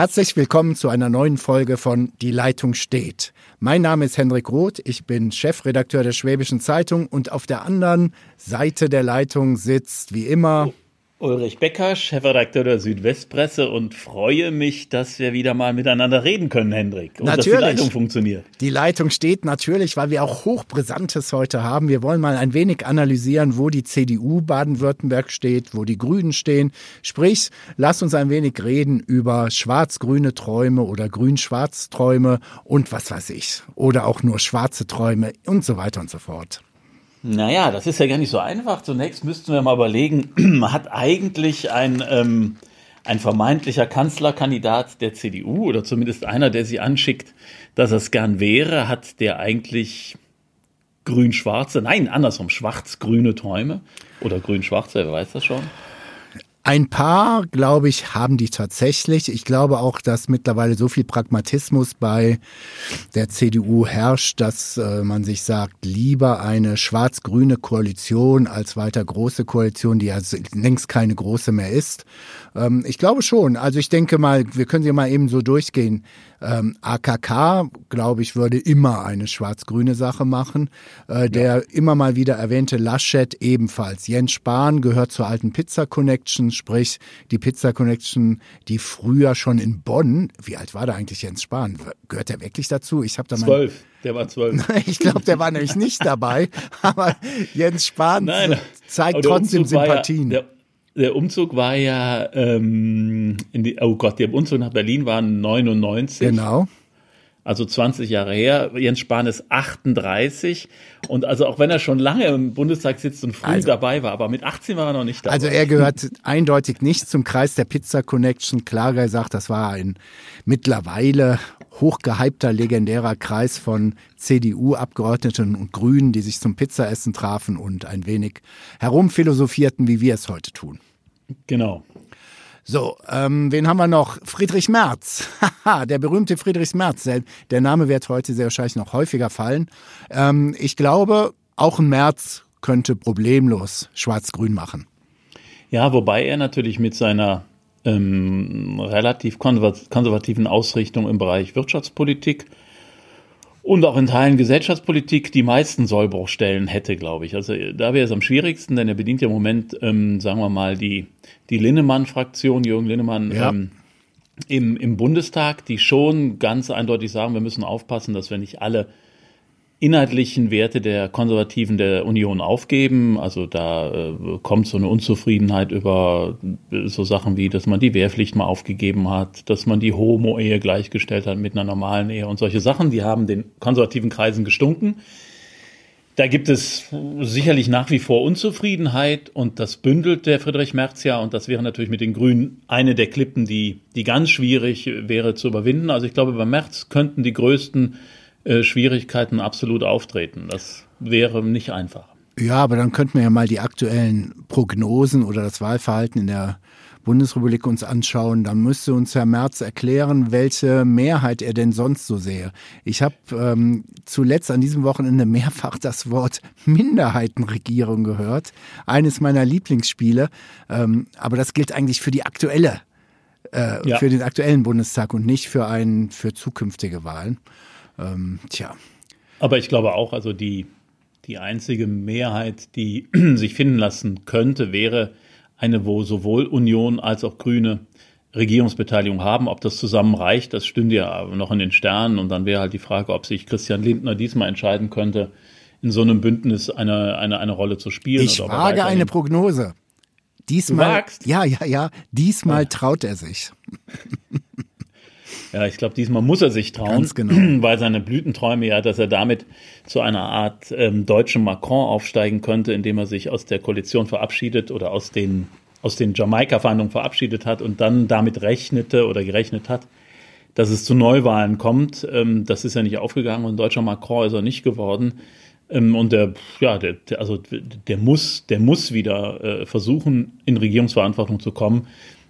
Herzlich willkommen zu einer neuen Folge von Die Leitung steht. Mein Name ist Hendrik Roth, ich bin Chefredakteur der Schwäbischen Zeitung und auf der anderen Seite der Leitung sitzt wie immer Ulrich Becker, Chefredakteur der Südwestpresse und freue mich, dass wir wieder mal miteinander reden können, Hendrik. Und natürlich. dass die Leitung funktioniert. Die Leitung steht natürlich, weil wir auch Hochbrisantes heute haben. Wir wollen mal ein wenig analysieren, wo die CDU Baden-Württemberg steht, wo die Grünen stehen. Sprich, lass uns ein wenig reden über schwarz-grüne Träume oder grün-schwarz Träume und was weiß ich. Oder auch nur schwarze Träume und so weiter und so fort. Naja, das ist ja gar nicht so einfach. Zunächst müssten wir mal überlegen, hat eigentlich ein, ähm, ein vermeintlicher Kanzlerkandidat der CDU oder zumindest einer, der sie anschickt, dass es gern wäre, hat der eigentlich grün-schwarze, nein, andersrum, schwarz-grüne Träume oder grün-schwarze, wer weiß das schon? Ein paar, glaube ich, haben die tatsächlich. Ich glaube auch, dass mittlerweile so viel Pragmatismus bei der CDU herrscht, dass äh, man sich sagt, lieber eine schwarz-grüne Koalition als weiter große Koalition, die ja längst keine große mehr ist. Ähm, ich glaube schon. Also ich denke mal, wir können sie mal eben so durchgehen. Ähm, AKK, glaube ich, würde immer eine schwarz-grüne Sache machen. Äh, der ja. immer mal wieder erwähnte Laschet ebenfalls. Jens Spahn gehört zur alten Pizza Connection, sprich die Pizza Connection, die früher schon in Bonn, wie alt war da eigentlich Jens Spahn? Gehört er wirklich dazu? Ich habe da mal zwölf. Der war zwölf. ich glaube, der war nämlich nicht dabei. Aber Jens Spahn Nein, zeigt trotzdem Sympathien. Ja, der, der Umzug war ja, ähm, in die, oh Gott, der Umzug nach Berlin war 99. Genau. Also 20 Jahre her. Jens Spahn ist 38. Und also auch wenn er schon lange im Bundestag sitzt und früh also, dabei war, aber mit 18 war er noch nicht dabei. Also er gehört eindeutig nicht zum Kreis der Pizza Connection. Klager sagt, das war ein mittlerweile hochgehypter, legendärer Kreis von CDU-Abgeordneten und Grünen, die sich zum Pizzaessen trafen und ein wenig herumphilosophierten, wie wir es heute tun. Genau. So, ähm, wen haben wir noch? Friedrich Merz. Haha, der berühmte Friedrich Merz. Der Name wird heute sehr wahrscheinlich noch häufiger fallen. Ähm, ich glaube, auch ein Merz könnte problemlos schwarz-grün machen. Ja, wobei er natürlich mit seiner ähm, relativ konservativen Ausrichtung im Bereich Wirtschaftspolitik und auch in Teilen Gesellschaftspolitik die meisten Sollbruchstellen hätte, glaube ich. Also da wäre es am schwierigsten, denn er bedient ja im Moment, ähm, sagen wir mal, die, die Linnemann-Fraktion, Jürgen Linnemann, ja. ähm, im, im Bundestag, die schon ganz eindeutig sagen, wir müssen aufpassen, dass wir nicht alle inhaltlichen Werte der Konservativen der Union aufgeben. Also da äh, kommt so eine Unzufriedenheit über äh, so Sachen wie, dass man die Wehrpflicht mal aufgegeben hat, dass man die Homo-Ehe gleichgestellt hat mit einer normalen Ehe und solche Sachen, die haben den konservativen Kreisen gestunken. Da gibt es sicherlich nach wie vor Unzufriedenheit und das bündelt der Friedrich Merz ja und das wäre natürlich mit den Grünen eine der Klippen, die, die ganz schwierig wäre zu überwinden. Also ich glaube, bei Merz könnten die größten äh, Schwierigkeiten absolut auftreten. Das wäre nicht einfach. Ja, aber dann könnten wir ja mal die aktuellen Prognosen oder das Wahlverhalten in der Bundesrepublik uns anschauen, dann müsste uns Herr Merz erklären, welche Mehrheit er denn sonst so sehe. Ich habe ähm, zuletzt an diesem Wochenende mehrfach das Wort Minderheitenregierung gehört. Eines meiner Lieblingsspiele. Ähm, aber das gilt eigentlich für die aktuelle, äh, ja. für den aktuellen Bundestag und nicht für einen, für zukünftige Wahlen. Ähm, tja. Aber ich glaube auch, also die, die einzige Mehrheit, die sich finden lassen könnte, wäre eine, wo sowohl Union als auch Grüne Regierungsbeteiligung haben. Ob das zusammen reicht, das stünde ja noch in den Sternen. Und dann wäre halt die Frage, ob sich Christian Lindner diesmal entscheiden könnte, in so einem Bündnis eine, eine, eine Rolle zu spielen. Ich wage eine Prognose. Diesmal, ja, ja, ja, diesmal ja. traut er sich. Ja, ich glaube, diesmal muss er sich trauen, genau. weil seine Blütenträume ja, dass er damit zu einer Art ähm, deutschen Macron aufsteigen könnte, indem er sich aus der Koalition verabschiedet oder aus den, aus den Jamaika-Verhandlungen verabschiedet hat und dann damit rechnete oder gerechnet hat, dass es zu Neuwahlen kommt. Ähm, das ist ja nicht aufgegangen und deutscher Macron ist er nicht geworden. Ähm, und der, ja, der, also der muss, der muss wieder äh, versuchen, in Regierungsverantwortung zu kommen.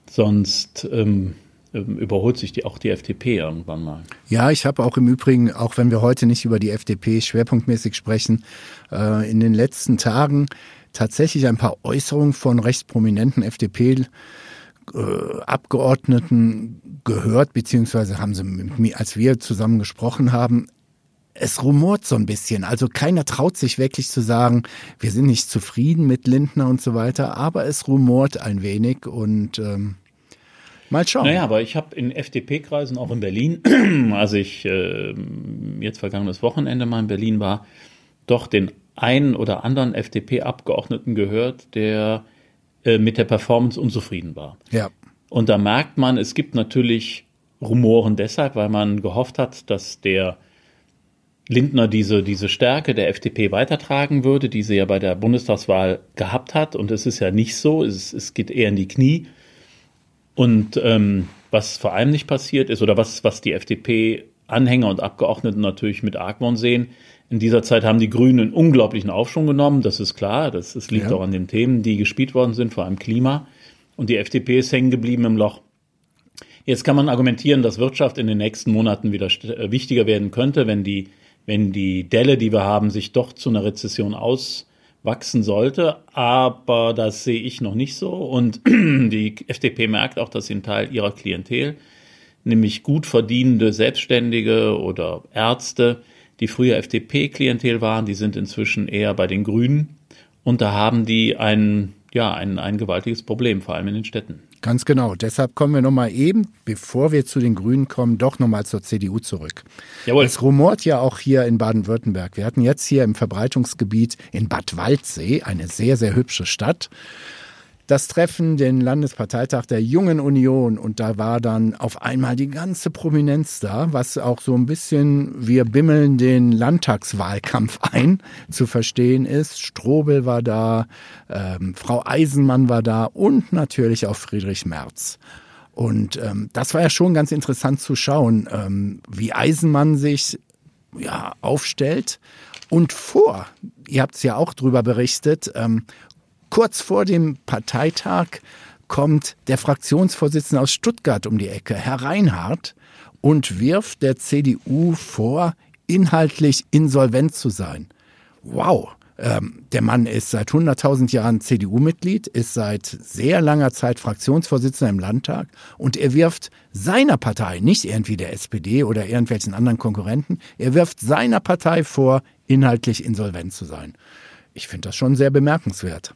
Sonst ähm, überholt sich die, auch die FDP irgendwann mal. Ja, ich habe auch im Übrigen, auch wenn wir heute nicht über die FDP schwerpunktmäßig sprechen, äh, in den letzten Tagen tatsächlich ein paar Äußerungen von recht prominenten FDP Abgeordneten gehört, beziehungsweise haben sie mit mir, als wir zusammen gesprochen haben, es rumort so ein bisschen. Also keiner traut sich wirklich zu sagen, wir sind nicht zufrieden mit Lindner und so weiter, aber es rumort ein wenig und ähm, mal schauen. Naja, aber ich habe in FDP-Kreisen, auch in Berlin, als ich äh, jetzt vergangenes Wochenende mal in Berlin war, doch den einen oder anderen FDP-Abgeordneten gehört, der äh, mit der Performance unzufrieden war. Ja. Und da merkt man, es gibt natürlich Rumoren deshalb, weil man gehofft hat, dass der Lindner diese, diese Stärke der FDP weitertragen würde, die sie ja bei der Bundestagswahl gehabt hat. Und es ist ja nicht so, es, es geht eher in die Knie. Und ähm, was vor allem nicht passiert ist, oder was, was die FDP-Anhänger und Abgeordneten natürlich mit Argwohn sehen, in dieser Zeit haben die Grünen einen unglaublichen Aufschwung genommen, das ist klar. Das, das liegt ja. auch an den Themen, die gespielt worden sind, vor allem Klima. Und die FDP ist hängen geblieben im Loch. Jetzt kann man argumentieren, dass Wirtschaft in den nächsten Monaten wieder äh, wichtiger werden könnte, wenn die wenn die Delle, die wir haben, sich doch zu einer Rezession auswachsen sollte. Aber das sehe ich noch nicht so. Und die FDP merkt auch, dass sie einen Teil ihrer Klientel, nämlich gut verdienende Selbstständige oder Ärzte, die früher FDP-Klientel waren, die sind inzwischen eher bei den Grünen. Und da haben die ein, ja, ein, ein gewaltiges Problem, vor allem in den Städten. Ganz genau. Deshalb kommen wir nochmal eben, bevor wir zu den Grünen kommen, doch nochmal zur CDU zurück. Jawohl. Es rumort ja auch hier in Baden-Württemberg. Wir hatten jetzt hier im Verbreitungsgebiet in Bad Waldsee, eine sehr, sehr hübsche Stadt, das Treffen, den Landesparteitag der Jungen Union. Und da war dann auf einmal die ganze Prominenz da, was auch so ein bisschen, wir bimmeln den Landtagswahlkampf ein, zu verstehen ist. Strobel war da, ähm, Frau Eisenmann war da und natürlich auch Friedrich Merz. Und ähm, das war ja schon ganz interessant zu schauen, ähm, wie Eisenmann sich ja, aufstellt. Und vor, ihr habt es ja auch drüber berichtet, ähm, Kurz vor dem Parteitag kommt der Fraktionsvorsitzende aus Stuttgart um die Ecke, Herr Reinhardt, und wirft der CDU vor, inhaltlich insolvent zu sein. Wow. Ähm, der Mann ist seit 100.000 Jahren CDU-Mitglied, ist seit sehr langer Zeit Fraktionsvorsitzender im Landtag und er wirft seiner Partei, nicht irgendwie der SPD oder irgendwelchen anderen Konkurrenten, er wirft seiner Partei vor, inhaltlich insolvent zu sein. Ich finde das schon sehr bemerkenswert.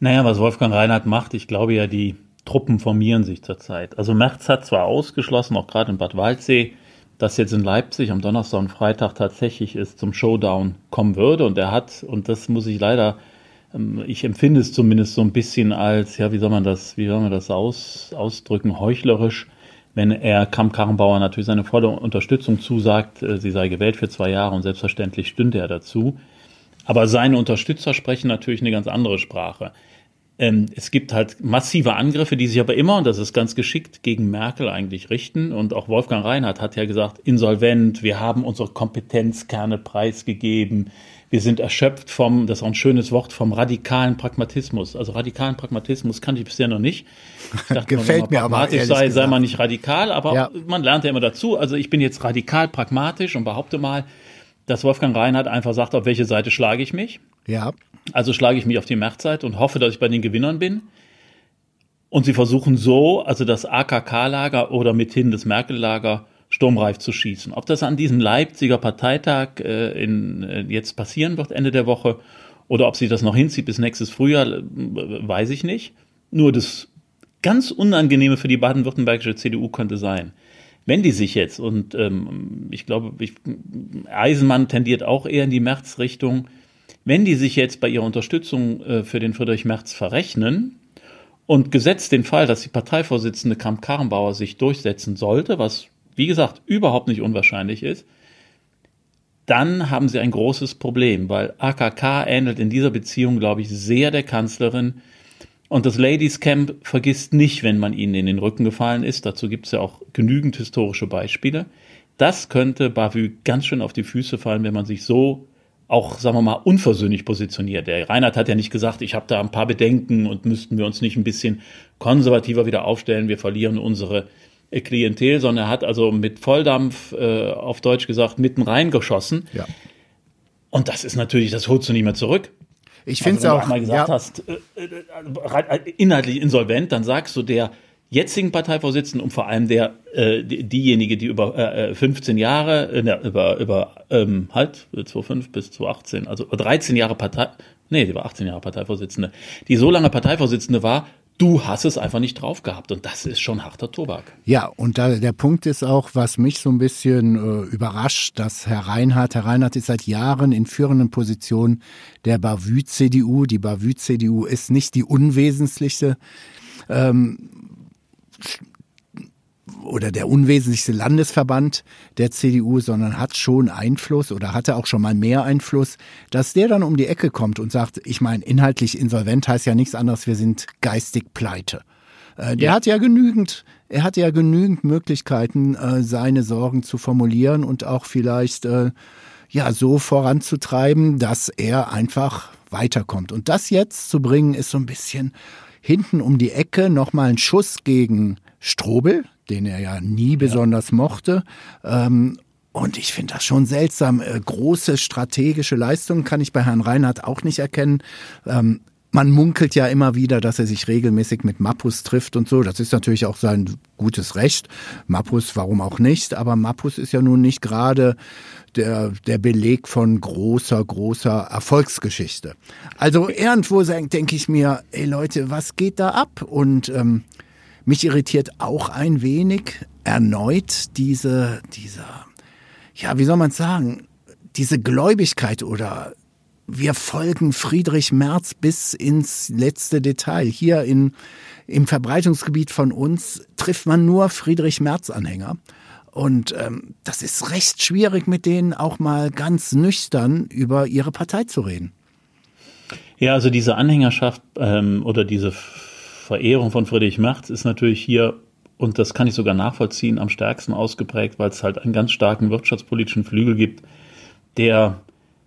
Naja, was Wolfgang Reinhardt macht, ich glaube ja, die Truppen formieren sich zurzeit. Also Merz hat zwar ausgeschlossen, auch gerade in Bad Waldsee, dass jetzt in Leipzig am Donnerstag und Freitag tatsächlich es zum Showdown kommen würde. Und er hat, und das muss ich leider, ähm, ich empfinde es zumindest so ein bisschen als, ja, wie soll man das, wie soll man das aus, ausdrücken, heuchlerisch, wenn er Kramp Karrenbauer natürlich seine volle Unterstützung zusagt, äh, sie sei gewählt für zwei Jahre und selbstverständlich stünde er dazu. Aber seine Unterstützer sprechen natürlich eine ganz andere Sprache. Ähm, es gibt halt massive Angriffe, die sich aber immer, und das ist ganz geschickt, gegen Merkel eigentlich richten. Und auch Wolfgang Reinhardt hat ja gesagt, insolvent, wir haben unsere Kompetenzkerne preisgegeben, wir sind erschöpft vom, das ist auch ein schönes Wort, vom radikalen Pragmatismus. Also radikalen Pragmatismus kannte ich bisher noch nicht. Ich dachte, Gefällt mir aber sei, gesagt. sei man nicht radikal, aber ja. man lernt ja immer dazu. Also ich bin jetzt radikal pragmatisch und behaupte mal, dass Wolfgang Reinhardt einfach sagt, auf welche Seite schlage ich mich. Ja. Also schlage ich mich auf die Märzseite und hoffe, dass ich bei den Gewinnern bin. Und sie versuchen so, also das AKK-Lager oder mithin das Merkel-Lager sturmreif zu schießen. Ob das an diesem Leipziger Parteitag äh, in, äh, jetzt passieren wird, Ende der Woche, oder ob sie das noch hinzieht bis nächstes Frühjahr, äh, weiß ich nicht. Nur das ganz Unangenehme für die baden-württembergische CDU könnte sein, wenn die sich jetzt, und ähm, ich glaube, ich, Eisenmann tendiert auch eher in die März-Richtung, wenn die sich jetzt bei ihrer Unterstützung äh, für den Friedrich Merz verrechnen und gesetzt den Fall, dass die Parteivorsitzende Kramp-Karrenbauer sich durchsetzen sollte, was wie gesagt überhaupt nicht unwahrscheinlich ist, dann haben sie ein großes Problem, weil AKK ähnelt in dieser Beziehung, glaube ich, sehr der Kanzlerin. Und das Ladies Camp vergisst nicht, wenn man ihnen in den Rücken gefallen ist. Dazu gibt es ja auch genügend historische Beispiele. Das könnte Bavü ganz schön auf die Füße fallen, wenn man sich so auch, sagen wir mal, unversöhnlich positioniert. Der Reinhard hat ja nicht gesagt, ich habe da ein paar Bedenken und müssten wir uns nicht ein bisschen konservativer wieder aufstellen, wir verlieren unsere Klientel, sondern er hat also mit Volldampf, äh, auf Deutsch gesagt, mitten reingeschossen. Ja. Und das ist natürlich, das holst du nicht mehr zurück. Ich finde es also, auch. Wenn du einmal gesagt ja. hast, äh, äh, inhaltlich insolvent, dann sagst du der jetzigen Parteivorsitzenden und vor allem der äh, diejenige, die über äh, 15 Jahre, äh, über über ähm, halt 2005 bis 2018, also 13 Jahre Partei, nee, die war 18 Jahre Parteivorsitzende, die so lange Parteivorsitzende war, du hast es einfach nicht drauf gehabt. Und das ist schon harter Tobak. Ja, und da, der Punkt ist auch, was mich so ein bisschen äh, überrascht, dass Herr Reinhardt, Herr Reinhardt ist seit Jahren in führenden Positionen der Bavü-CDU. Die Bavü-CDU ist nicht die unwesentlichste ähm, oder der unwesentlichste Landesverband der CDU, sondern hat schon Einfluss oder hatte auch schon mal mehr Einfluss, dass der dann um die Ecke kommt und sagt, ich meine, inhaltlich insolvent heißt ja nichts anderes, wir sind geistig pleite. Äh, der ja. hat ja genügend, er hat ja genügend Möglichkeiten, äh, seine Sorgen zu formulieren und auch vielleicht äh, ja so voranzutreiben, dass er einfach weiterkommt. Und das jetzt zu bringen, ist so ein bisschen hinten um die Ecke nochmal ein Schuss gegen Strobel, den er ja nie besonders mochte. Ähm, und ich finde das schon seltsam. Äh, große strategische Leistungen kann ich bei Herrn Reinhardt auch nicht erkennen. Ähm, man munkelt ja immer wieder, dass er sich regelmäßig mit Mappus trifft und so. Das ist natürlich auch sein gutes Recht. Mappus, warum auch nicht? Aber Mappus ist ja nun nicht gerade der, der Beleg von großer, großer Erfolgsgeschichte. Also irgendwo denke ich mir, ey Leute, was geht da ab? Und ähm, mich irritiert auch ein wenig erneut diese, dieser, ja, wie soll man sagen, diese Gläubigkeit oder wir folgen Friedrich Merz bis ins letzte Detail. Hier in, im Verbreitungsgebiet von uns trifft man nur Friedrich Merz-Anhänger. Und ähm, das ist recht schwierig, mit denen auch mal ganz nüchtern über ihre Partei zu reden. Ja, also diese Anhängerschaft ähm, oder diese Verehrung von Friedrich Merz ist natürlich hier, und das kann ich sogar nachvollziehen, am stärksten ausgeprägt, weil es halt einen ganz starken wirtschaftspolitischen Flügel gibt, der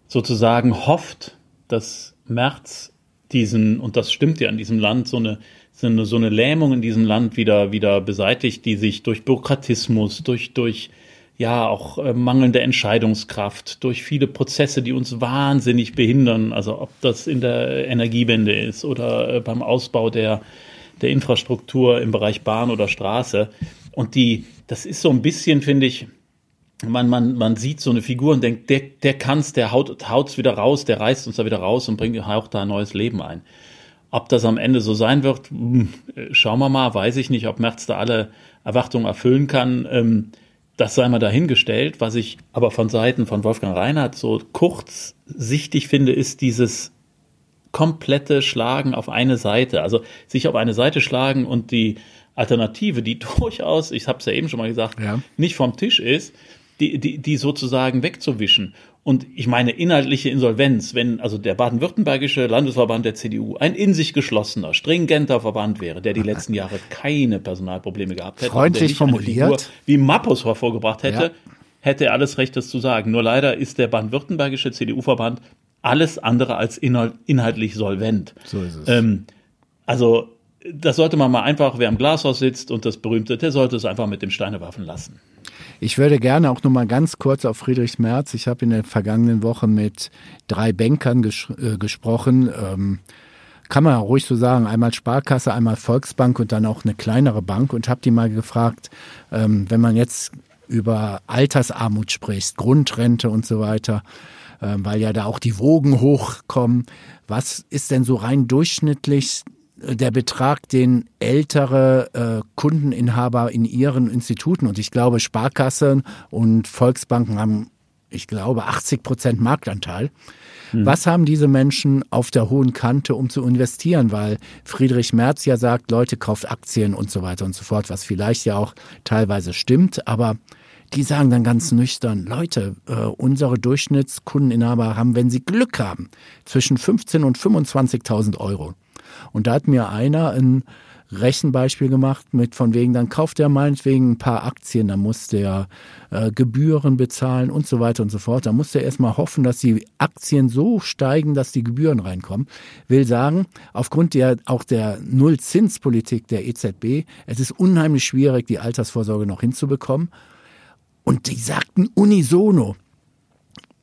sozusagen hofft, dass Merz diesen, und das stimmt ja in diesem Land, so eine, so eine, so eine Lähmung in diesem Land wieder, wieder beseitigt, die sich durch Bürokratismus, durch, durch ja auch äh, mangelnde Entscheidungskraft, durch viele Prozesse, die uns wahnsinnig behindern, also ob das in der Energiewende ist oder äh, beim Ausbau der der Infrastruktur im Bereich Bahn oder Straße. Und die, das ist so ein bisschen, finde ich, man, man, man sieht so eine Figur und denkt, der, der kann's, der haut, haut's wieder raus, der reißt uns da wieder raus und bringt auch da ein neues Leben ein. Ob das am Ende so sein wird, hm, schauen wir mal, weiß ich nicht, ob Merz da alle Erwartungen erfüllen kann. Ähm, das sei mal dahingestellt. Was ich aber von Seiten von Wolfgang Reinhardt so kurzsichtig finde, ist dieses komplette Schlagen auf eine Seite. Also sich auf eine Seite schlagen und die Alternative, die durchaus, ich habe es ja eben schon mal gesagt, ja. nicht vom Tisch ist, die, die, die sozusagen wegzuwischen. Und ich meine inhaltliche Insolvenz, wenn also der baden-württembergische Landesverband der CDU ein in sich geschlossener, stringenter Verband wäre, der die letzten Jahre keine Personalprobleme gehabt hätte, freundlich formuliert, wie Mappus hervorgebracht hätte, ja. hätte er alles Recht, das zu sagen. Nur leider ist der baden-württembergische CDU-Verband alles andere als inhaltlich solvent. So ist es. Ähm, also das sollte man mal einfach, wer im Glashaus sitzt und das berühmte, der sollte es einfach mit dem Steinewaffen lassen. Ich würde gerne auch noch mal ganz kurz auf Friedrich Merz. Ich habe in der vergangenen Woche mit drei Bankern ges äh, gesprochen. Ähm, kann man ruhig so sagen, einmal Sparkasse, einmal Volksbank und dann auch eine kleinere Bank und habe die mal gefragt, ähm, wenn man jetzt über Altersarmut spricht, Grundrente und so weiter, weil ja da auch die Wogen hochkommen. Was ist denn so rein durchschnittlich äh, der Betrag, den ältere äh, Kundeninhaber in ihren Instituten und ich glaube Sparkassen und Volksbanken haben, ich glaube, 80 Prozent Marktanteil. Hm. Was haben diese Menschen auf der hohen Kante, um zu investieren? Weil Friedrich Merz ja sagt, Leute, kauft Aktien und so weiter und so fort, was vielleicht ja auch teilweise stimmt, aber die sagen dann ganz nüchtern, Leute, äh, unsere Durchschnittskundeninhaber haben, wenn sie Glück haben, zwischen 15 und 25.000 Euro. Und da hat mir einer ein Rechenbeispiel gemacht mit von wegen, dann kauft er meinetwegen ein paar Aktien, dann muss der äh, Gebühren bezahlen und so weiter und so fort. Da muss er erstmal hoffen, dass die Aktien so steigen, dass die Gebühren reinkommen. Will sagen, aufgrund der auch der Nullzinspolitik der EZB, es ist unheimlich schwierig, die Altersvorsorge noch hinzubekommen. Und die sagten unisono,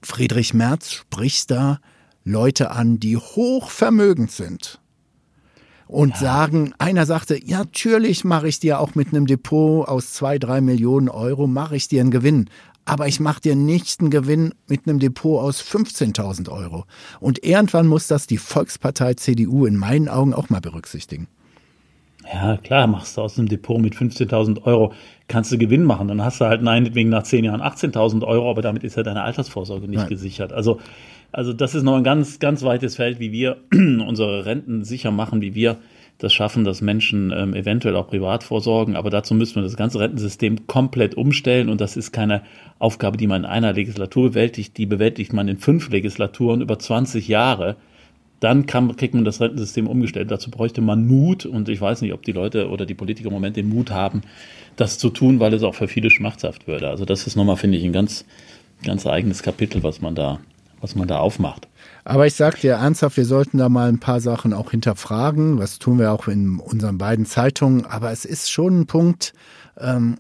Friedrich Merz spricht da Leute an, die hochvermögend sind und ja. sagen, einer sagte, ja, natürlich mache ich dir auch mit einem Depot aus zwei, drei Millionen Euro, mache ich dir einen Gewinn. Aber ich mache dir nicht einen Gewinn mit einem Depot aus 15.000 Euro. Und irgendwann muss das die Volkspartei CDU in meinen Augen auch mal berücksichtigen. Ja, klar, machst du aus einem Depot mit 15.000 Euro, kannst du Gewinn machen. Dann hast du halt meinetwegen nach zehn Jahren 18.000 Euro, aber damit ist ja deine Altersvorsorge nicht Nein. gesichert. Also also das ist noch ein ganz, ganz weites Feld, wie wir unsere Renten sicher machen, wie wir das schaffen, dass Menschen ähm, eventuell auch privat vorsorgen. Aber dazu müssen wir das ganze Rentensystem komplett umstellen. Und das ist keine Aufgabe, die man in einer Legislatur bewältigt. Die bewältigt man in fünf Legislaturen über 20 Jahre. Dann kann, kriegt man das Rentensystem umgestellt. Dazu bräuchte man Mut. Und ich weiß nicht, ob die Leute oder die Politiker im Moment den Mut haben, das zu tun, weil es auch für viele schmerzhaft würde. Also das ist nochmal, finde ich, ein ganz, ganz eigenes Kapitel, was man da was man da aufmacht. Aber ich sage dir ernsthaft, wir sollten da mal ein paar Sachen auch hinterfragen. Das tun wir auch in unseren beiden Zeitungen. Aber es ist schon ein Punkt, ähm,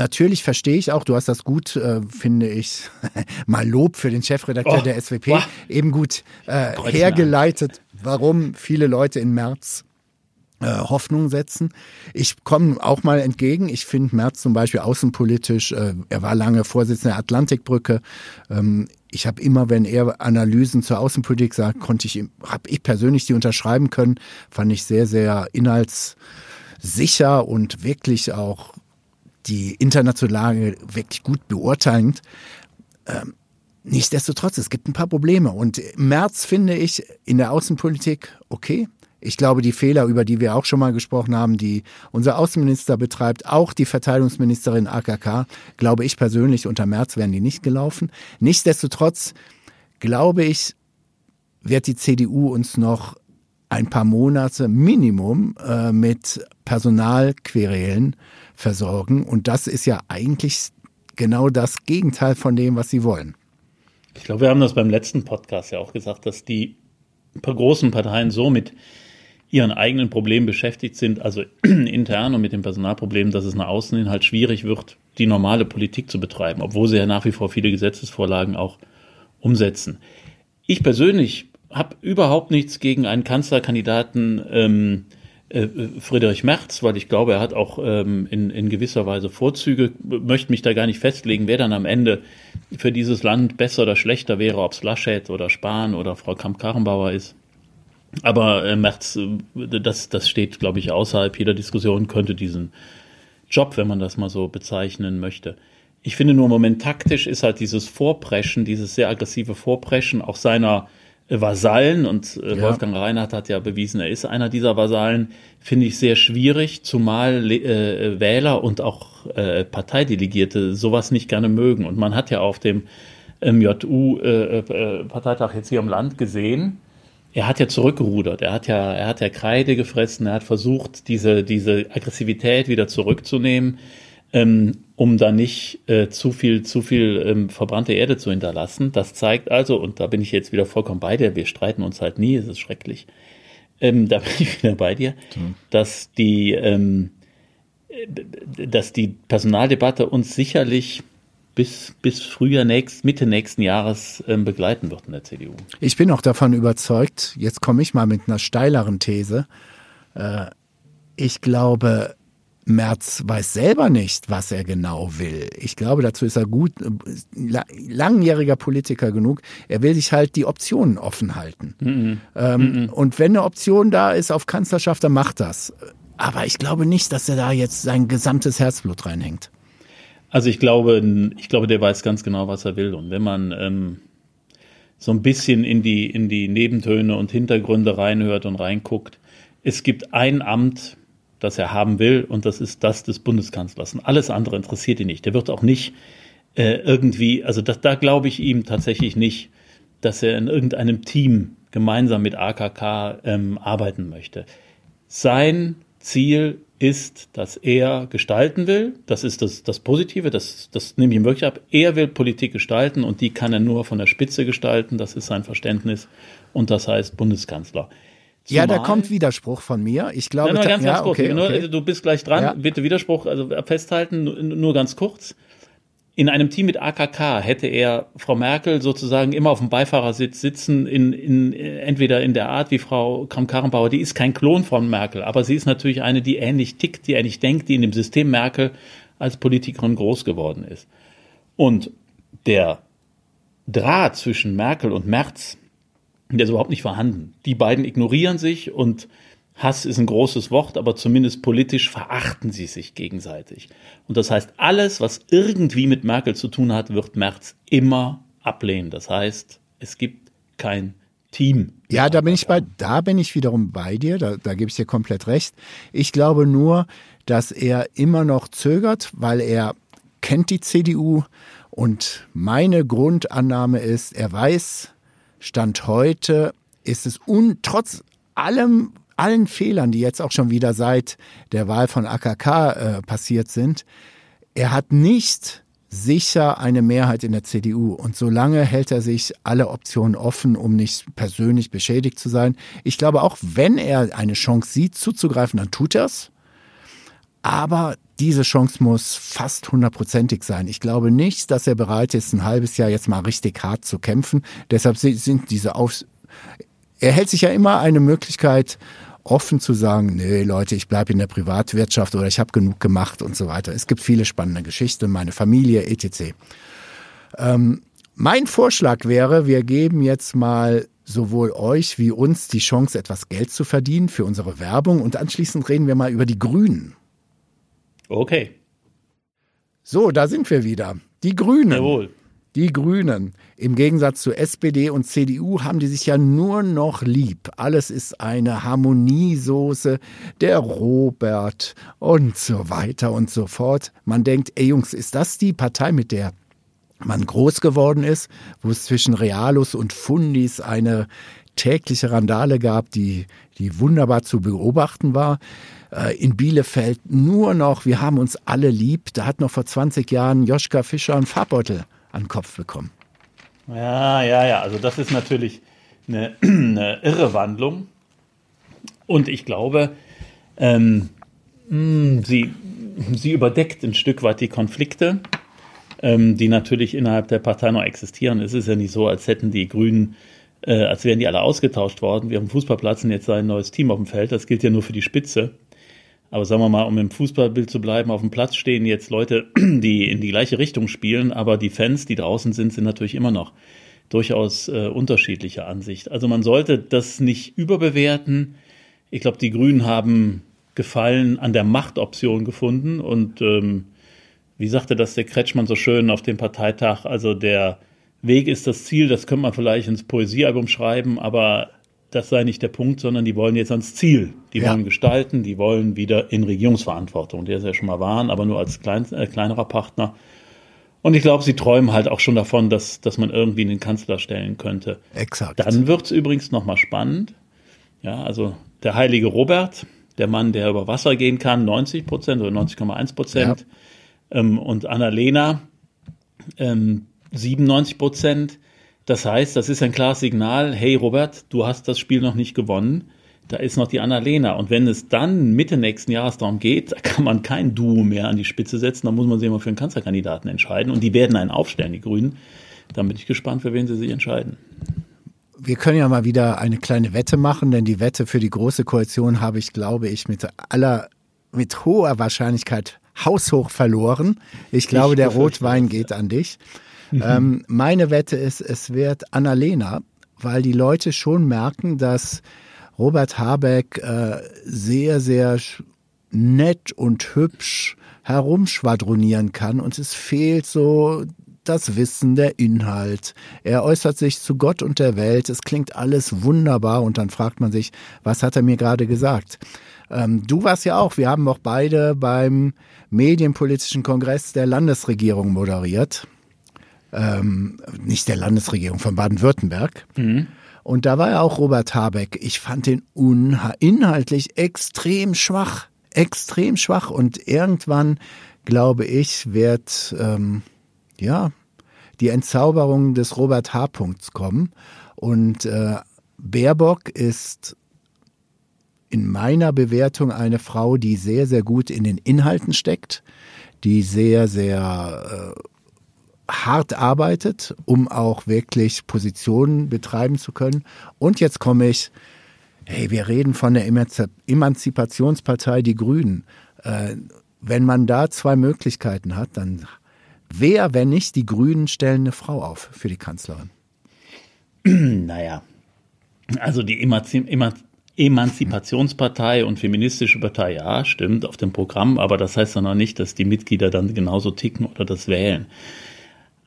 Natürlich verstehe ich auch, du hast das gut, äh, finde ich, mal Lob für den Chefredakteur oh, der SWP, boah. eben gut äh, hergeleitet, warum viele Leute in März äh, Hoffnung setzen. Ich komme auch mal entgegen. Ich finde Merz zum Beispiel außenpolitisch, äh, er war lange Vorsitzender der Atlantikbrücke. Ähm, ich habe immer, wenn er Analysen zur Außenpolitik sagt, konnte ich, habe ich persönlich die unterschreiben können, fand ich sehr, sehr inhaltssicher und wirklich auch die internationale wirklich gut beurteilend. Ähm, nichtsdestotrotz, es gibt ein paar Probleme und im März finde ich in der Außenpolitik okay, ich glaube, die Fehler, über die wir auch schon mal gesprochen haben, die unser Außenminister betreibt, auch die Verteidigungsministerin AKK, glaube ich persönlich, unter März wären die nicht gelaufen. Nichtsdestotrotz glaube ich, wird die CDU uns noch ein paar Monate Minimum äh, mit Personalquerelen versorgen. Und das ist ja eigentlich genau das Gegenteil von dem, was sie wollen. Ich glaube, wir haben das beim letzten Podcast ja auch gesagt, dass die großen Parteien so mit ihren eigenen Problemen beschäftigt sind, also intern und mit dem Personalproblem, dass es nach außen hin halt schwierig wird, die normale Politik zu betreiben, obwohl sie ja nach wie vor viele Gesetzesvorlagen auch umsetzen. Ich persönlich habe überhaupt nichts gegen einen Kanzlerkandidaten ähm, äh, Friedrich Merz, weil ich glaube, er hat auch ähm, in, in gewisser Weise Vorzüge, möchte mich da gar nicht festlegen, wer dann am Ende für dieses Land besser oder schlechter wäre, ob es Laschet oder Spahn oder Frau Kramp-Karrenbauer ist. Aber äh, Merz, äh, das, das steht, glaube ich, außerhalb jeder Diskussion, könnte diesen Job, wenn man das mal so bezeichnen möchte. Ich finde nur im Moment taktisch ist halt dieses Vorpreschen, dieses sehr aggressive Vorpreschen auch seiner äh, Vasallen und äh, ja. Wolfgang Reinhardt hat ja bewiesen, er ist einer dieser Vasallen, finde ich sehr schwierig, zumal äh, Wähler und auch äh, Parteidelegierte sowas nicht gerne mögen. Und man hat ja auf dem MJU-Parteitag äh, äh, jetzt hier im Land gesehen, er hat ja zurückgerudert, er hat ja, er hat ja Kreide gefressen, er hat versucht, diese, diese Aggressivität wieder zurückzunehmen, ähm, um da nicht äh, zu viel, zu viel ähm, verbrannte Erde zu hinterlassen. Das zeigt also, und da bin ich jetzt wieder vollkommen bei dir, wir streiten uns halt nie, es ist schrecklich. Ähm, da bin ich wieder bei dir, mhm. dass die, ähm, dass die Personaldebatte uns sicherlich bis, bis Frühjahr nächst, Mitte nächsten Jahres ähm, begleiten wird in der CDU. Ich bin auch davon überzeugt, jetzt komme ich mal mit einer steileren These. Äh, ich glaube, Merz weiß selber nicht, was er genau will. Ich glaube, dazu ist er gut, äh, langjähriger Politiker genug. Er will sich halt die Optionen offen halten. -mm. Ähm, mm und wenn eine Option da ist auf Kanzlerschaft, dann macht das. Aber ich glaube nicht, dass er da jetzt sein gesamtes Herzblut reinhängt. Also ich glaube, ich glaube, der weiß ganz genau, was er will. Und wenn man ähm, so ein bisschen in die, in die Nebentöne und Hintergründe reinhört und reinguckt, es gibt ein Amt, das er haben will, und das ist das des Bundeskanzlers. Und alles andere interessiert ihn nicht. Der wird auch nicht äh, irgendwie, also das, da glaube ich ihm tatsächlich nicht, dass er in irgendeinem Team gemeinsam mit AKK ähm, arbeiten möchte. Sein Ziel ist, dass er gestalten will. Das ist das, das Positive, das, das nehme ich ihm wirklich ab. Er will Politik gestalten und die kann er nur von der Spitze gestalten. Das ist sein Verständnis und das heißt Bundeskanzler. Zumal, ja, da kommt Widerspruch von mir. Ich glaube, ja, ganz, ja, okay, okay. Nur, du bist gleich dran. Ja. Bitte Widerspruch, also festhalten, nur, nur ganz kurz. in einem Team mit AKK hätte er Frau Merkel sozusagen immer auf dem Beifahrersitz sitzen, in, in, entweder in der Art wie Frau Kramp-Karrenbauer, die ist kein Klon von Merkel, aber sie ist natürlich eine, die ähnlich tickt, die ähnlich denkt, die in dem System Merkel als Politikerin groß geworden ist. Und der Draht zwischen Merkel und Merz, der ist überhaupt nicht vorhanden. Die beiden ignorieren sich und Hass ist ein großes Wort, aber zumindest politisch verachten sie sich gegenseitig. Und das heißt, alles, was irgendwie mit Merkel zu tun hat, wird Merz immer ablehnen. Das heißt, es gibt kein Team. Ja, da bin ich bei, da bin ich wiederum bei dir, da, da gebe ich dir komplett recht. Ich glaube nur, dass er immer noch zögert, weil er kennt die CDU und meine Grundannahme ist, er weiß, Stand heute ist es un, trotz allem, allen Fehlern, die jetzt auch schon wieder seit der Wahl von AKK äh, passiert sind, er hat nicht sicher eine Mehrheit in der CDU. Und solange hält er sich alle Optionen offen, um nicht persönlich beschädigt zu sein. Ich glaube, auch wenn er eine Chance sieht, zuzugreifen, dann tut er es. Aber diese Chance muss fast hundertprozentig sein. Ich glaube nicht, dass er bereit ist, ein halbes Jahr jetzt mal richtig hart zu kämpfen. Deshalb sind diese Aufs er hält sich ja immer eine Möglichkeit offen zu sagen, nee Leute, ich bleibe in der Privatwirtschaft oder ich habe genug gemacht und so weiter. Es gibt viele spannende Geschichten, meine Familie, etc. Ähm, mein Vorschlag wäre, wir geben jetzt mal sowohl euch wie uns die Chance, etwas Geld zu verdienen für unsere Werbung und anschließend reden wir mal über die Grünen. Okay. So, da sind wir wieder. Die Grünen. Jawohl. Die Grünen, im Gegensatz zu SPD und CDU, haben die sich ja nur noch lieb. Alles ist eine Harmoniesoße, der Robert und so weiter und so fort. Man denkt, ey Jungs, ist das die Partei, mit der man groß geworden ist, wo es zwischen Realus und Fundis eine tägliche Randale gab, die, die wunderbar zu beobachten war. Äh, in Bielefeld nur noch, wir haben uns alle lieb. Da hat noch vor 20 Jahren Joschka Fischer einen Farbbeutel an den Kopf bekommen. Ja, ja, ja. Also das ist natürlich eine, eine irre Wandlung. Und ich glaube, ähm, hm, sie, sie überdeckt ein Stück weit die Konflikte, ähm, die natürlich innerhalb der Partei noch existieren. Es ist ja nicht so, als hätten die Grünen, äh, als wären die alle ausgetauscht worden. Wir haben Fußballplatz und jetzt ein neues Team auf dem Feld. Das gilt ja nur für die Spitze. Aber sagen wir mal, um im Fußballbild zu bleiben, auf dem Platz stehen jetzt Leute, die in die gleiche Richtung spielen, aber die Fans, die draußen sind, sind natürlich immer noch durchaus äh, unterschiedlicher Ansicht. Also man sollte das nicht überbewerten. Ich glaube, die Grünen haben Gefallen an der Machtoption gefunden und ähm, wie sagte das der Kretschmann so schön auf dem Parteitag, also der Weg ist das Ziel, das könnte man vielleicht ins Poesiealbum schreiben, aber das sei nicht der Punkt, sondern die wollen jetzt ans Ziel. Die ja. wollen gestalten, die wollen wieder in Regierungsverantwortung, der sie ja schon mal waren, aber nur als klein, äh, kleinerer Partner. Und ich glaube, sie träumen halt auch schon davon, dass, dass man irgendwie einen Kanzler stellen könnte. Exakt. Dann wird's übrigens nochmal spannend. Ja, also der heilige Robert, der Mann, der über Wasser gehen kann, 90 Prozent oder 90,1 Prozent. Ja. Ähm, und Annalena, ähm, 97 Prozent. Das heißt, das ist ein klares Signal, hey Robert, du hast das Spiel noch nicht gewonnen. Da ist noch die Annalena. Und wenn es dann Mitte nächsten Jahres darum geht, da kann man kein Duo mehr an die Spitze setzen. Da muss man sich immer für einen Kanzlerkandidaten entscheiden. Und die werden einen aufstellen, die Grünen. Dann bin ich gespannt, für wen sie sich entscheiden. Wir können ja mal wieder eine kleine Wette machen, denn die Wette für die Große Koalition habe ich, glaube ich, mit aller, mit hoher Wahrscheinlichkeit haushoch verloren. Ich glaube, ich der Rotwein geht an dich. Ähm, meine Wette ist, es wird Annalena, weil die Leute schon merken, dass Robert Habeck äh, sehr, sehr nett und hübsch herumschwadronieren kann und es fehlt so das Wissen, der Inhalt. Er äußert sich zu Gott und der Welt. Es klingt alles wunderbar und dann fragt man sich, was hat er mir gerade gesagt? Ähm, du warst ja auch, wir haben auch beide beim Medienpolitischen Kongress der Landesregierung moderiert ähm, nicht der Landesregierung von Baden-Württemberg. Mhm. Und da war ja auch Robert Habeck. Ich fand den inhaltlich extrem schwach, extrem schwach. Und irgendwann, glaube ich, wird ähm, ja die Entzauberung des Robert H. Punkts kommen. Und äh, Baerbock ist in meiner Bewertung eine Frau, die sehr, sehr gut in den Inhalten steckt, die sehr, sehr äh, hart arbeitet, um auch wirklich Positionen betreiben zu können. Und jetzt komme ich, hey, wir reden von der Emanzipationspartei Die Grünen. Äh, wenn man da zwei Möglichkeiten hat, dann wer, wenn nicht die Grünen, stellen eine Frau auf für die Kanzlerin? Naja, also die Emanzip Emanzipationspartei und feministische Partei, ja, stimmt, auf dem Programm, aber das heißt dann noch nicht, dass die Mitglieder dann genauso ticken oder das wählen.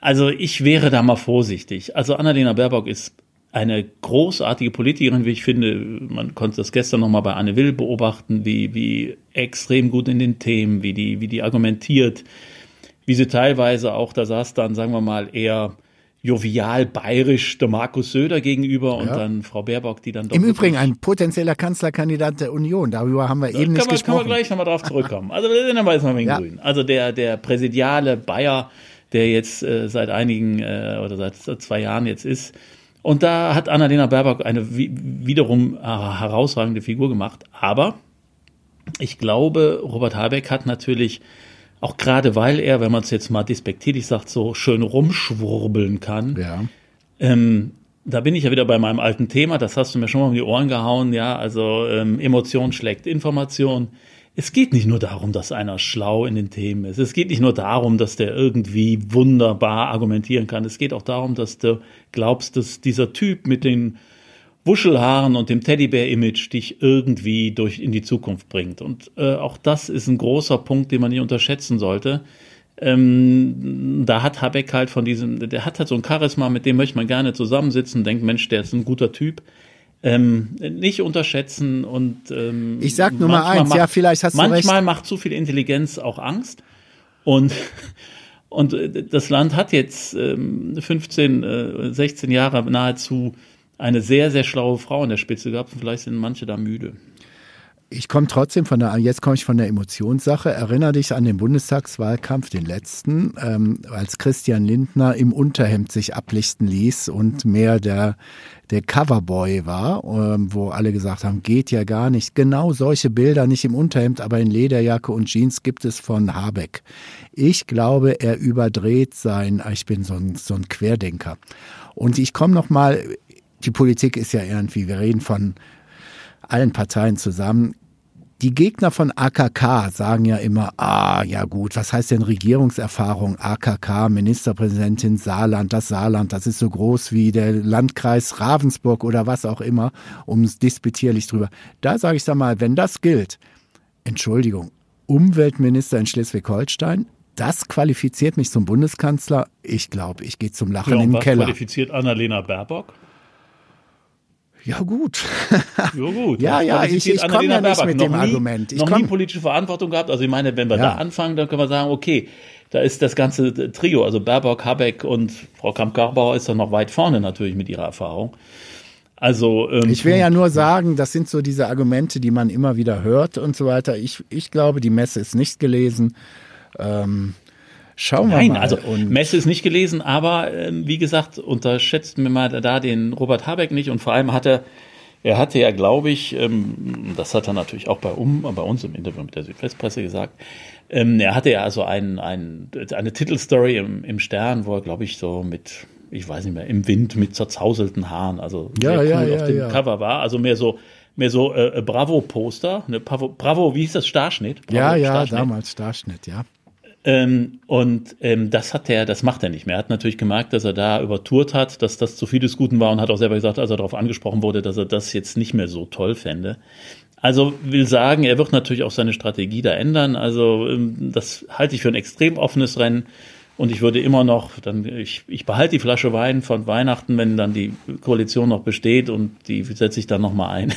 Also ich wäre da mal vorsichtig. Also Annalena Baerbock ist eine großartige Politikerin, wie ich finde. Man konnte das gestern noch mal bei Anne Will beobachten, wie, wie extrem gut in den Themen, wie die, wie die argumentiert, wie sie teilweise auch, da saß dann, sagen wir mal, eher jovial bayerisch der Markus Söder gegenüber und dann Frau Baerbock, die dann doch. Im Übrigen ein potenzieller Kanzlerkandidat der Union. Darüber haben wir da eben nicht wir, gesprochen. Können wir gleich nochmal drauf zurückkommen. Also wir sind aber jetzt mal wegen ja. Grün. Also der, der präsidiale Bayer, der jetzt äh, seit einigen äh, oder seit, zwei Jahren jetzt ist. Und da hat Annalena Baerbock eine wiederum äh, herausragende Figur gemacht. Aber ich glaube, Robert Habeck hat natürlich auch gerade weil er, wenn man es jetzt mal despektierlich sagt, so schön rumschwurbeln kann. Ja. Ähm, da bin ich ja wieder bei meinem alten Thema, das hast du mir schon mal um die Ohren gehauen, ja, also ähm, Emotion schlägt Information. Es geht nicht nur darum, dass einer schlau in den Themen ist. Es geht nicht nur darum, dass der irgendwie wunderbar argumentieren kann. Es geht auch darum, dass du glaubst, dass dieser Typ mit den Wuschelhaaren und dem Teddybär-Image dich irgendwie durch in die Zukunft bringt. Und äh, auch das ist ein großer Punkt, den man nicht unterschätzen sollte. Ähm, da hat Habeck halt von diesem, der hat halt so ein Charisma, mit dem möchte man gerne zusammensitzen, denkt, Mensch, der ist ein guter Typ. Ähm, nicht unterschätzen und ähm, ich sag nur mal eins, macht, ja, vielleicht hast du manchmal recht. macht zu viel Intelligenz auch Angst und und äh, das Land hat jetzt ähm, 15, äh, 16 Jahre nahezu eine sehr, sehr schlaue Frau in der Spitze gehabt und vielleicht sind manche da müde. Ich komme trotzdem von der, jetzt komme ich von der Emotionssache. Erinner dich an den Bundestagswahlkampf, den letzten, ähm, als Christian Lindner im Unterhemd sich ablichten ließ und mehr der, der Coverboy war, ähm, wo alle gesagt haben, geht ja gar nicht. Genau solche Bilder, nicht im Unterhemd, aber in Lederjacke und Jeans gibt es von Habeck. Ich glaube, er überdreht sein, ich bin so ein, so ein Querdenker. Und ich komme noch mal die Politik ist ja irgendwie, wir reden von allen Parteien zusammen. Die Gegner von AKK sagen ja immer, ah, ja gut, was heißt denn Regierungserfahrung? AKK, Ministerpräsidentin Saarland, das Saarland, das ist so groß wie der Landkreis Ravensburg oder was auch immer, um es disputierlich drüber. Da sage ich sag mal, wenn das gilt, Entschuldigung, Umweltminister in Schleswig-Holstein, das qualifiziert mich zum Bundeskanzler. Ich glaube, ich gehe zum Lachen ja, in den was Keller. qualifiziert Annalena Baerbock? Ja gut. Ja gut. ja, ja, ich, ich komme ja nicht mit noch dem nie, Argument. Ich noch nie politische Verantwortung gehabt. Also ich meine, wenn wir ja. da anfangen, dann können wir sagen, okay, da ist das ganze Trio, also Baerbock, Habeck und Frau Kamp-Karrenbauer ist dann noch weit vorne natürlich mit ihrer Erfahrung. Also ähm, ich will ja nur sagen, das sind so diese Argumente, die man immer wieder hört und so weiter. Ich, ich glaube, die Messe ist nicht gelesen. Ähm, Schauen wir Nein, mal. also und Messe ist nicht gelesen, aber äh, wie gesagt, unterschätzt mir mal da den Robert Habeck nicht und vor allem hat er, er hatte ja, glaube ich, ähm, das hat er natürlich auch bei, um, bei uns im Interview mit der Südwestpresse gesagt, ähm, er hatte ja also ein, ein, eine Titelstory im, im Stern, wo er, glaube ich, so mit, ich weiß nicht mehr, im Wind mit zerzauselten Haaren, also ja, sehr ja, cool ja, auf dem ja. Cover war, also mehr so mehr so äh, Bravo-Poster, ne, Bravo, Bravo, wie hieß das, Starschnitt? Bravo, ja, ja, Starschnitt. damals Starschnitt, ja. Ähm, und ähm, das hat er, das macht er nicht mehr. Er hat natürlich gemerkt, dass er da übertourt hat, dass das zu viel des Guten war und hat auch selber gesagt, als er darauf angesprochen wurde, dass er das jetzt nicht mehr so toll fände. Also will sagen, er wird natürlich auch seine Strategie da ändern. Also ähm, das halte ich für ein extrem offenes Rennen. Und ich würde immer noch, dann, ich, ich behalte die Flasche Wein von Weihnachten, wenn dann die Koalition noch besteht und die setze ich dann nochmal ein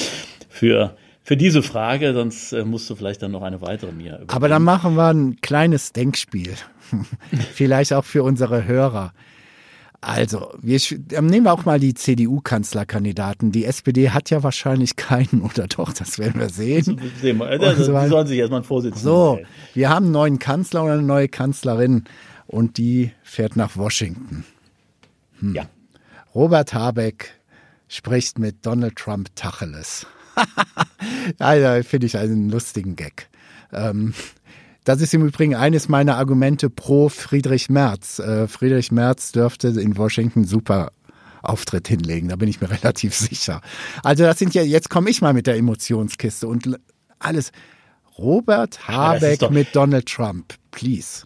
für für diese Frage, sonst äh, musst du vielleicht dann noch eine weitere mir überlegen. Aber dann machen wir ein kleines Denkspiel. vielleicht auch für unsere Hörer. Also, wir, nehmen wir auch mal die CDU-Kanzlerkandidaten. Die SPD hat ja wahrscheinlich keinen, oder doch, das werden wir sehen. Sehen wir. Also, die sollen sich erstmal einen Vorsitzenden So, wählen. wir haben einen neuen Kanzler oder eine neue Kanzlerin und die fährt nach Washington. Hm. Ja. Robert Habeck spricht mit Donald Trump Tacheles. also, finde ich einen lustigen Gag. Ähm, Das ist im Übrigen eines meiner Argumente pro Friedrich Merz. Äh, Friedrich Merz dürfte in Washington super Auftritt hinlegen, da bin ich mir relativ sicher. Also das sind ja, jetzt komme ich mal mit der Emotionskiste und alles. Robert Habeck mit Donald Trump, please.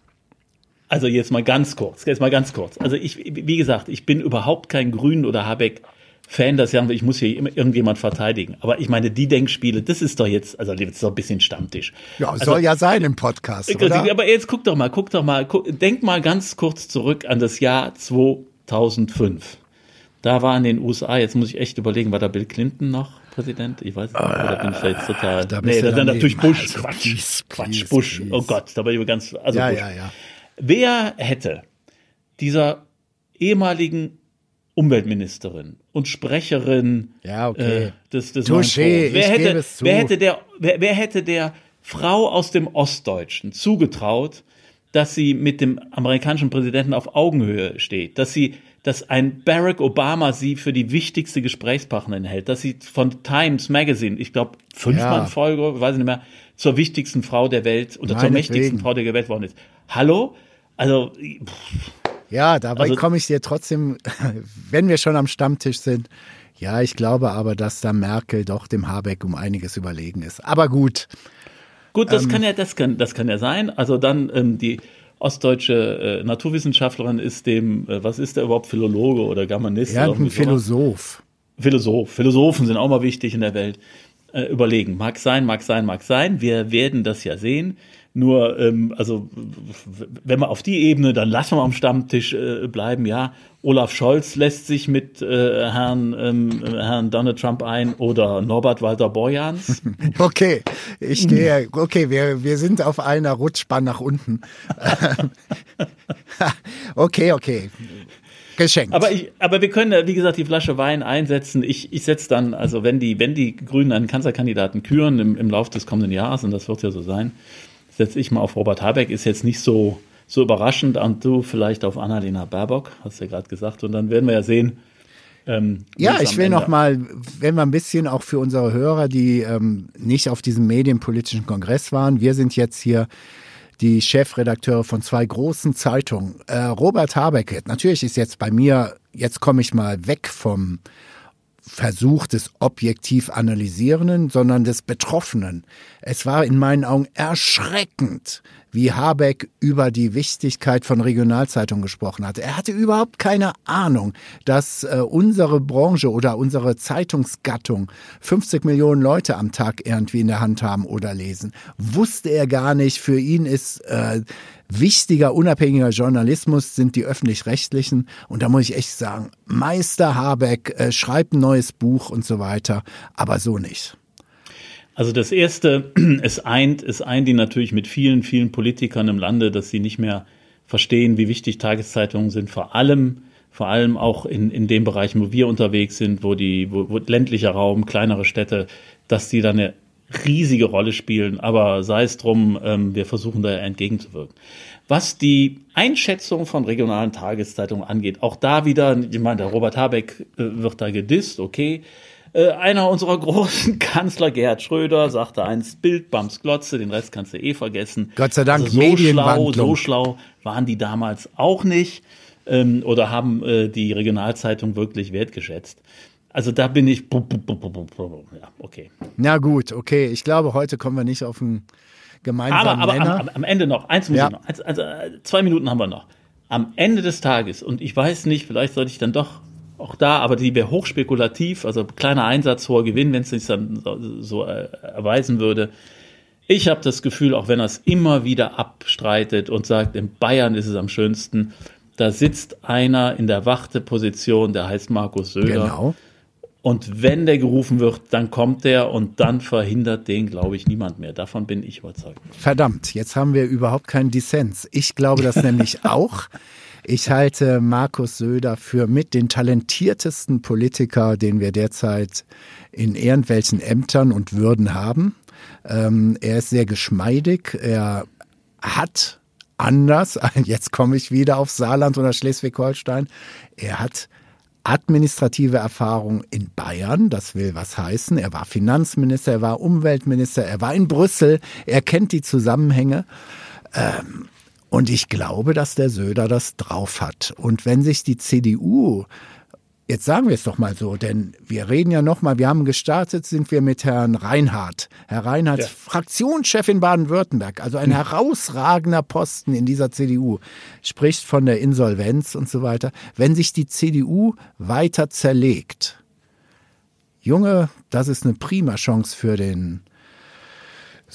Also jetzt mal ganz kurz, jetzt mal ganz kurz. Also ich, wie gesagt, ich bin überhaupt kein Grün oder Habeck Fan, dass ja, ich muss hier immer irgendjemand verteidigen. Aber ich meine, die Denkspiele, das ist doch jetzt, also das ist doch ein bisschen Stammtisch. Ja, also, soll ja sein im Podcast, oder? Aber jetzt guck doch mal, guck doch mal, guck, denk mal ganz kurz zurück an das Jahr 2005. Da war in den USA, jetzt muss ich echt überlegen, war da Bill Clinton noch Präsident? Ich weiß nicht, oder bin ich da jetzt total. Da nee, dann, dann natürlich Bush. Also, Quatsch, please, Quatsch, please, Bush. Please. Oh Gott, da war ich ganz. Also ja, Bush. ja, ja. Wer hätte dieser ehemaligen Umweltministerin und Sprecherin ja, okay. äh, des, des Touché, wer, hätte, wer hätte der wer, wer hätte der Frau aus dem Ostdeutschen zugetraut, dass sie mit dem amerikanischen Präsidenten auf Augenhöhe steht, dass sie dass ein Barack Obama sie für die wichtigste Gesprächspartnerin hält, dass sie von Times Magazine, ich glaube fünfmal ja. Folge, weiß ich nicht mehr, zur wichtigsten Frau der Welt oder zur mächtigsten Frau der Welt worden ist. Hallo? Also pff. Ja, dabei also, komme ich dir trotzdem, wenn wir schon am Stammtisch sind. Ja, ich glaube aber, dass da Merkel doch dem Habeck um einiges überlegen ist. Aber gut. Gut, das ähm, kann ja, das kann, das kann ja sein. Also dann ähm, die ostdeutsche äh, Naturwissenschaftlerin ist dem, äh, was ist der überhaupt, Philologe oder Germanist? Ja, ein Philosoph. Philosoph. Philosophen sind auch mal wichtig in der Welt. Äh, überlegen. Mag sein, mag sein, mag sein. Wir werden das ja sehen. Nur, ähm, also, wenn wir auf die Ebene, dann lassen wir am Stammtisch äh, bleiben, ja. Olaf Scholz lässt sich mit äh, Herrn, ähm, Herrn Donald Trump ein oder Norbert Walter Borjans. Okay, ich gehe, okay, wir, wir sind auf einer Rutschbahn nach unten. okay, okay. Geschenkt. Aber, ich, aber wir können, wie gesagt, die Flasche Wein einsetzen. Ich, ich setze dann, also wenn die, wenn die Grünen einen Kanzlerkandidaten küren im, im Laufe des kommenden Jahres, und das wird ja so sein, setze ich mal auf Robert Habeck, ist jetzt nicht so, so überraschend. Und du vielleicht auf Annalena Baerbock, hast du ja gerade gesagt. Und dann werden wir ja sehen. Ähm, ja, ich will Ende noch mal, wenn wir ein bisschen auch für unsere Hörer, die ähm, nicht auf diesem medienpolitischen Kongress waren, wir sind jetzt hier die Chefredakteure von zwei großen Zeitungen. Äh, Robert Habeck, natürlich ist jetzt bei mir, jetzt komme ich mal weg vom Versuch des objektiv Analysierenden, sondern des Betroffenen. Es war in meinen Augen erschreckend, wie Habeck über die Wichtigkeit von Regionalzeitungen gesprochen hat. Er hatte überhaupt keine Ahnung, dass äh, unsere Branche oder unsere Zeitungsgattung 50 Millionen Leute am Tag irgendwie in der Hand haben oder lesen. Wusste er gar nicht. Für ihn ist äh, wichtiger, unabhängiger Journalismus sind die öffentlich-rechtlichen. Und da muss ich echt sagen, Meister Habeck äh, schreibt ein neues Buch und so weiter, aber so nicht. Also das erste, es eint, es eint die natürlich mit vielen, vielen Politikern im Lande, dass sie nicht mehr verstehen, wie wichtig Tageszeitungen sind, vor allem, vor allem auch in, in den Bereichen, wo wir unterwegs sind, wo die, wo, wo ländlicher Raum, kleinere Städte, dass die da eine riesige Rolle spielen. Aber sei es drum, ähm, wir versuchen da entgegenzuwirken. Was die Einschätzung von regionalen Tageszeitungen angeht, auch da wieder, ich meine, der Robert Habeck äh, wird da gedisst, okay. Äh, einer unserer großen Kanzler, Gerhard Schröder, sagte einst Bild, Bams Glotze, den Rest kannst du eh vergessen. Gott sei Dank, also so schlau, so schlau waren die damals auch nicht ähm, oder haben äh, die Regionalzeitung wirklich wertgeschätzt. Also da bin ich, ja, okay. Na gut, okay. Ich glaube, heute kommen wir nicht auf einen gemeinsamen aber, aber Nenner. Am, am Ende noch, eins muss ja. ich noch, also, zwei Minuten haben wir noch. Am Ende des Tages, und ich weiß nicht, vielleicht sollte ich dann doch auch da, aber die wäre hochspekulativ, also kleiner Einsatz, hoher Gewinn, wenn es sich dann so, so äh, erweisen würde. Ich habe das Gefühl, auch wenn er es immer wieder abstreitet und sagt, in Bayern ist es am schönsten, da sitzt einer in der Warteposition, der heißt Markus Söder. Genau. Und wenn der gerufen wird, dann kommt der und dann verhindert den, glaube ich, niemand mehr. Davon bin ich überzeugt. Verdammt, jetzt haben wir überhaupt keinen Dissens. Ich glaube das nämlich auch. Ich halte Markus Söder für mit den talentiertesten Politiker, den wir derzeit in irgendwelchen Ämtern und Würden haben. Ähm, er ist sehr geschmeidig. Er hat anders, jetzt komme ich wieder auf Saarland oder Schleswig-Holstein, er hat administrative Erfahrung in Bayern, das will was heißen. Er war Finanzminister, er war Umweltminister, er war in Brüssel, er kennt die Zusammenhänge. Ähm, und ich glaube, dass der Söder das drauf hat. Und wenn sich die CDU Jetzt sagen wir es doch mal so, denn wir reden ja noch mal, wir haben gestartet, sind wir mit Herrn Reinhardt. Herr Reinhardt, ja. Fraktionschef in Baden-Württemberg, also ein herausragender Posten in dieser CDU, spricht von der Insolvenz und so weiter. Wenn sich die CDU weiter zerlegt, Junge, das ist eine prima Chance für den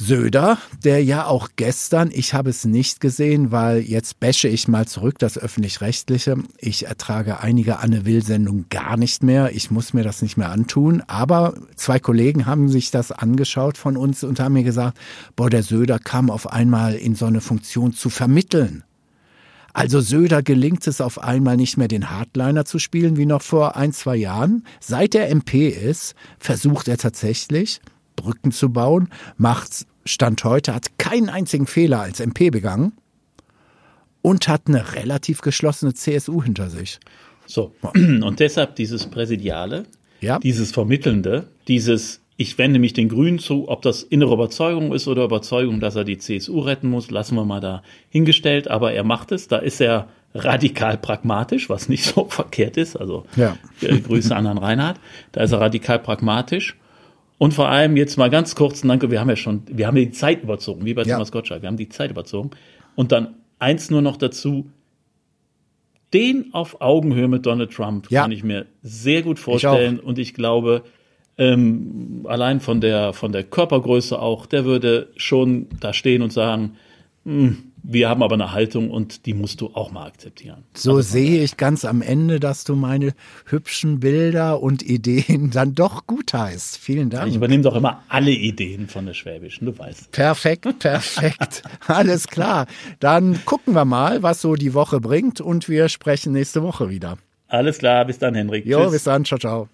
Söder, der ja auch gestern, ich habe es nicht gesehen, weil jetzt bäsche ich mal zurück das öffentlich-rechtliche. Ich ertrage einige Anne-Will-Sendungen gar nicht mehr. Ich muss mir das nicht mehr antun. Aber zwei Kollegen haben sich das angeschaut von uns und haben mir gesagt, boah, der Söder kam auf einmal in so eine Funktion zu vermitteln. Also Söder gelingt es auf einmal nicht mehr den Hardliner zu spielen wie noch vor ein, zwei Jahren. Seit er MP ist, versucht er tatsächlich, Brücken zu bauen, macht Stand heute, hat keinen einzigen Fehler als MP begangen und hat eine relativ geschlossene CSU hinter sich. So, und deshalb dieses Präsidiale, ja. dieses Vermittelnde, dieses ich wende mich den Grünen zu, ob das innere Überzeugung ist oder Überzeugung, dass er die CSU retten muss, lassen wir mal da hingestellt, aber er macht es, da ist er radikal pragmatisch, was nicht so verkehrt ist, also ja. Äh, Grüße an Herrn Reinhardt, da ist er radikal pragmatisch und vor allem jetzt mal ganz kurz, danke, wir haben ja schon, wir haben die Zeit überzogen, wie bei ja. Thomas Gottschalk, wir haben die Zeit überzogen. Und dann eins nur noch dazu, den auf Augenhöhe mit Donald Trump ja. kann ich mir sehr gut vorstellen. Ich und ich glaube, ähm, allein von der, von der Körpergröße auch, der würde schon da stehen und sagen, mh, hm, wir haben aber eine Haltung und die musst du auch mal akzeptieren. So also sehe ich ganz am Ende, dass du meine hübschen Bilder und Ideen dann doch gut heißt. Vielen Dank. Ich übernehme doch immer alle Ideen von der Schwäbischen, du weißt. Perfekt, perfekt. Alles klar. Dann gucken wir mal, was so die Woche bringt und wir sprechen nächste Woche wieder. Alles klar, bis dann, Henrik. Jo, Tschüss. bis dann, ciao, ciao.